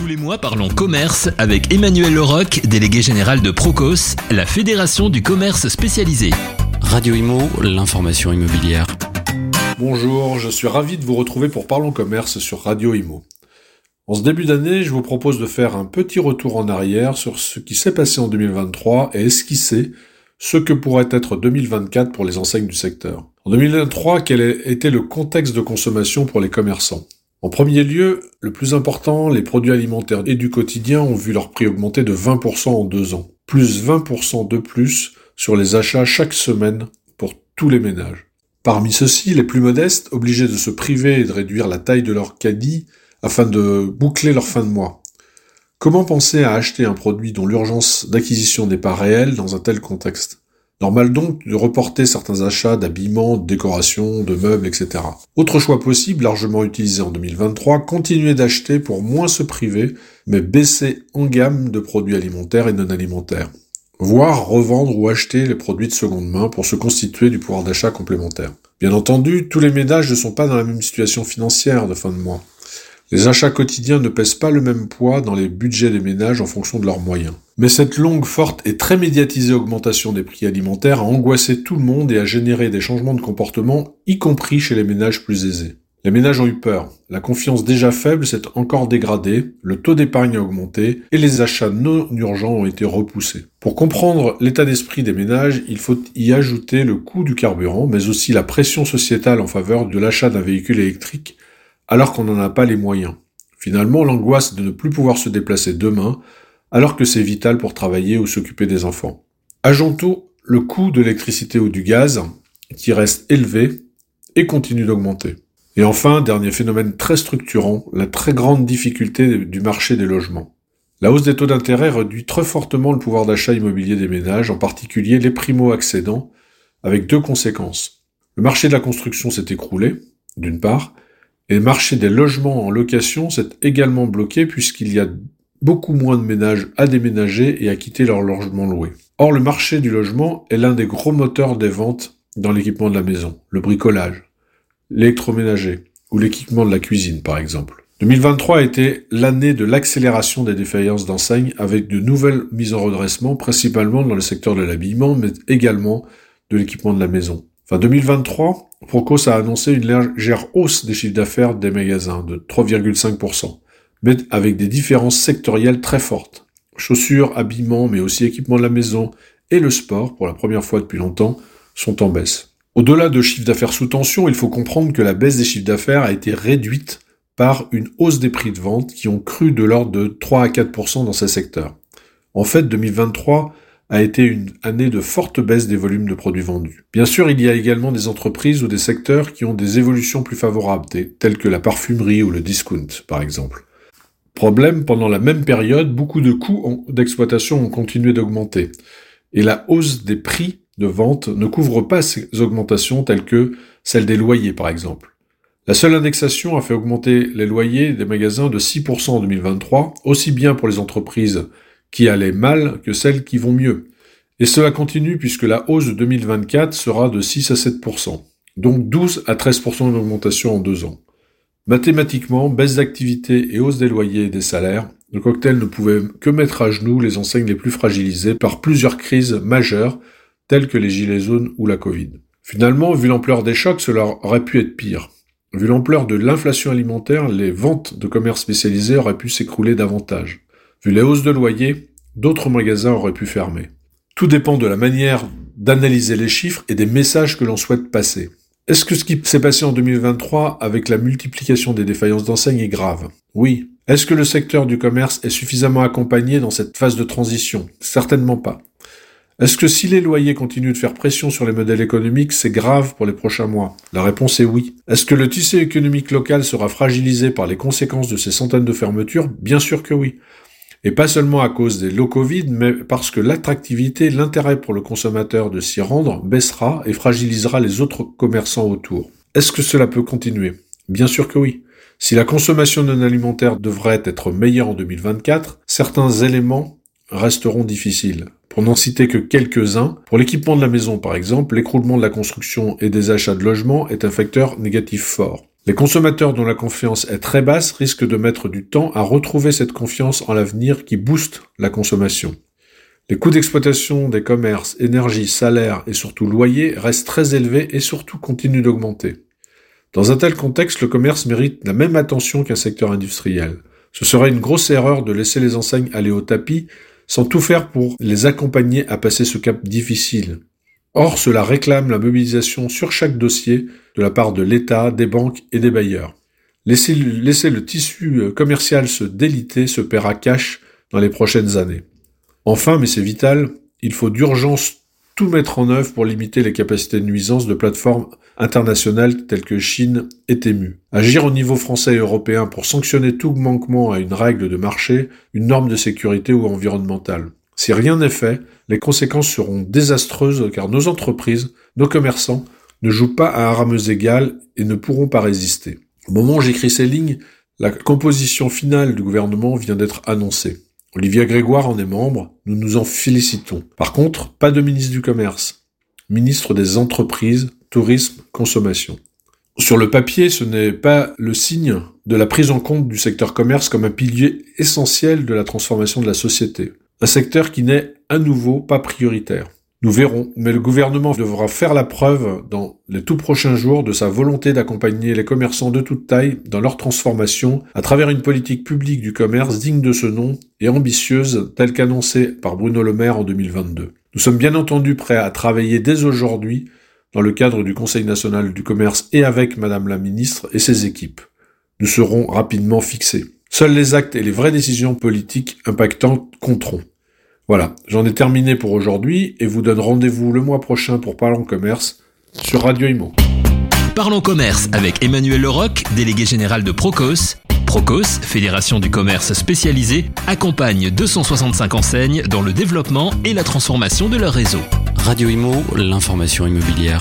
Tous les mois, parlons commerce avec Emmanuel Leroc, délégué général de Procos, la fédération du commerce spécialisé. Radio Imo, l'information immobilière. Bonjour, je suis ravi de vous retrouver pour Parlons Commerce sur Radio Imo. En ce début d'année, je vous propose de faire un petit retour en arrière sur ce qui s'est passé en 2023 et esquisser ce que pourrait être 2024 pour les enseignes du secteur. En 2023, quel était le contexte de consommation pour les commerçants? En premier lieu, le plus important, les produits alimentaires et du quotidien ont vu leur prix augmenter de 20% en deux ans, plus 20% de plus sur les achats chaque semaine pour tous les ménages. Parmi ceux-ci, les plus modestes, obligés de se priver et de réduire la taille de leur caddie afin de boucler leur fin de mois. Comment penser à acheter un produit dont l'urgence d'acquisition n'est pas réelle dans un tel contexte? Normal donc de reporter certains achats d'habillement, de décoration, de meubles, etc. Autre choix possible, largement utilisé en 2023, continuer d'acheter pour moins se priver, mais baisser en gamme de produits alimentaires et non alimentaires. Voire revendre ou acheter les produits de seconde main pour se constituer du pouvoir d'achat complémentaire. Bien entendu, tous les ménages ne sont pas dans la même situation financière de fin de mois. Les achats quotidiens ne pèsent pas le même poids dans les budgets des ménages en fonction de leurs moyens. Mais cette longue, forte et très médiatisée augmentation des prix alimentaires a angoissé tout le monde et a généré des changements de comportement, y compris chez les ménages plus aisés. Les ménages ont eu peur, la confiance déjà faible s'est encore dégradée, le taux d'épargne a augmenté et les achats non urgents ont été repoussés. Pour comprendre l'état d'esprit des ménages, il faut y ajouter le coût du carburant, mais aussi la pression sociétale en faveur de l'achat d'un véhicule électrique alors qu'on n'en a pas les moyens. Finalement, l'angoisse de ne plus pouvoir se déplacer demain, alors que c'est vital pour travailler ou s'occuper des enfants. Ajoutons le coût de l'électricité ou du gaz, qui reste élevé et continue d'augmenter. Et enfin, dernier phénomène très structurant, la très grande difficulté du marché des logements. La hausse des taux d'intérêt réduit très fortement le pouvoir d'achat immobilier des ménages, en particulier les primo-accédants, avec deux conséquences. Le marché de la construction s'est écroulé, d'une part, et le marché des logements en location s'est également bloqué puisqu'il y a beaucoup moins de ménages à déménager et à quitter leur logement loué. Or, le marché du logement est l'un des gros moteurs des ventes dans l'équipement de la maison, le bricolage, l'électroménager ou l'équipement de la cuisine par exemple. 2023 a été l'année de l'accélération des défaillances d'enseignes avec de nouvelles mises en redressement, principalement dans le secteur de l'habillement, mais également de l'équipement de la maison. Fin 2023, Procos a annoncé une légère hausse des chiffres d'affaires des magasins de 3,5%, mais avec des différences sectorielles très fortes. Chaussures, habillements, mais aussi équipements de la maison et le sport, pour la première fois depuis longtemps, sont en baisse. Au-delà de chiffres d'affaires sous tension, il faut comprendre que la baisse des chiffres d'affaires a été réduite par une hausse des prix de vente qui ont cru de l'ordre de 3 à 4% dans ces secteurs. En fait, 2023 a été une année de forte baisse des volumes de produits vendus. Bien sûr, il y a également des entreprises ou des secteurs qui ont des évolutions plus favorables, telles que la parfumerie ou le discount, par exemple. Problème, pendant la même période, beaucoup de coûts d'exploitation ont continué d'augmenter, et la hausse des prix de vente ne couvre pas ces augmentations telles que celles des loyers, par exemple. La seule indexation a fait augmenter les loyers des magasins de 6% en 2023, aussi bien pour les entreprises qui allaient mal que celles qui vont mieux. Et cela continue puisque la hausse de 2024 sera de 6 à 7%, donc 12 à 13% d'augmentation en deux ans. Mathématiquement, baisse d'activité et hausse des loyers et des salaires, le cocktail ne pouvait que mettre à genoux les enseignes les plus fragilisées par plusieurs crises majeures telles que les gilets jaunes ou la Covid. Finalement, vu l'ampleur des chocs, cela aurait pu être pire. Vu l'ampleur de l'inflation alimentaire, les ventes de commerce spécialisés auraient pu s'écrouler davantage. Vu les hausses de loyer, d'autres magasins auraient pu fermer. Tout dépend de la manière d'analyser les chiffres et des messages que l'on souhaite passer. Est-ce que ce qui s'est passé en 2023 avec la multiplication des défaillances d'enseignes est grave? Oui. Est-ce que le secteur du commerce est suffisamment accompagné dans cette phase de transition? Certainement pas. Est-ce que si les loyers continuent de faire pression sur les modèles économiques, c'est grave pour les prochains mois? La réponse est oui. Est-ce que le tissu économique local sera fragilisé par les conséquences de ces centaines de fermetures? Bien sûr que oui. Et pas seulement à cause des lots Covid, mais parce que l'attractivité, l'intérêt pour le consommateur de s'y rendre baissera et fragilisera les autres commerçants autour. Est-ce que cela peut continuer? Bien sûr que oui. Si la consommation non alimentaire devrait être meilleure en 2024, certains éléments resteront difficiles. Pour n'en citer que quelques-uns, pour l'équipement de la maison par exemple, l'écroulement de la construction et des achats de logements est un facteur négatif fort. Les consommateurs dont la confiance est très basse risquent de mettre du temps à retrouver cette confiance en l'avenir qui booste la consommation. Les coûts d'exploitation des commerces, énergie, salaires et surtout loyers restent très élevés et surtout continuent d'augmenter. Dans un tel contexte, le commerce mérite la même attention qu'un secteur industriel. Ce serait une grosse erreur de laisser les enseignes aller au tapis sans tout faire pour les accompagner à passer ce cap difficile. Or, cela réclame la mobilisation sur chaque dossier de la part de l'État, des banques et des bailleurs. Laisser, le tissu euh, commercial se déliter se paiera cash dans les prochaines années. Enfin, mais c'est vital, il faut d'urgence tout mettre en œuvre pour limiter les capacités de nuisance de plateformes internationales telles que Chine et Temu. Agir au niveau français et européen pour sanctionner tout manquement à une règle de marché, une norme de sécurité ou environnementale. Si rien n'est fait, les conséquences seront désastreuses car nos entreprises, nos commerçants, ne jouent pas à armes égales et ne pourront pas résister. Au moment où j'écris ces lignes, la composition finale du gouvernement vient d'être annoncée. Olivier Grégoire en est membre, nous nous en félicitons. Par contre, pas de ministre du Commerce. Ministre des Entreprises, Tourisme, Consommation. Sur le papier, ce n'est pas le signe de la prise en compte du secteur commerce comme un pilier essentiel de la transformation de la société. Un secteur qui n'est à nouveau pas prioritaire. Nous verrons, mais le gouvernement devra faire la preuve dans les tout prochains jours de sa volonté d'accompagner les commerçants de toute taille dans leur transformation à travers une politique publique du commerce digne de ce nom et ambitieuse telle qu'annoncée par Bruno Le Maire en 2022. Nous sommes bien entendu prêts à travailler dès aujourd'hui dans le cadre du Conseil national du commerce et avec Madame la ministre et ses équipes. Nous serons rapidement fixés. Seuls les actes et les vraies décisions politiques impactantes compteront. Voilà, j'en ai terminé pour aujourd'hui et vous donne rendez-vous le mois prochain pour Parlons Commerce sur Radio Imo. Parlons Commerce avec Emmanuel Leroc, délégué général de Procos. Procos, fédération du commerce spécialisé, accompagne 265 enseignes dans le développement et la transformation de leur réseau. Radio Imo, l'information immobilière.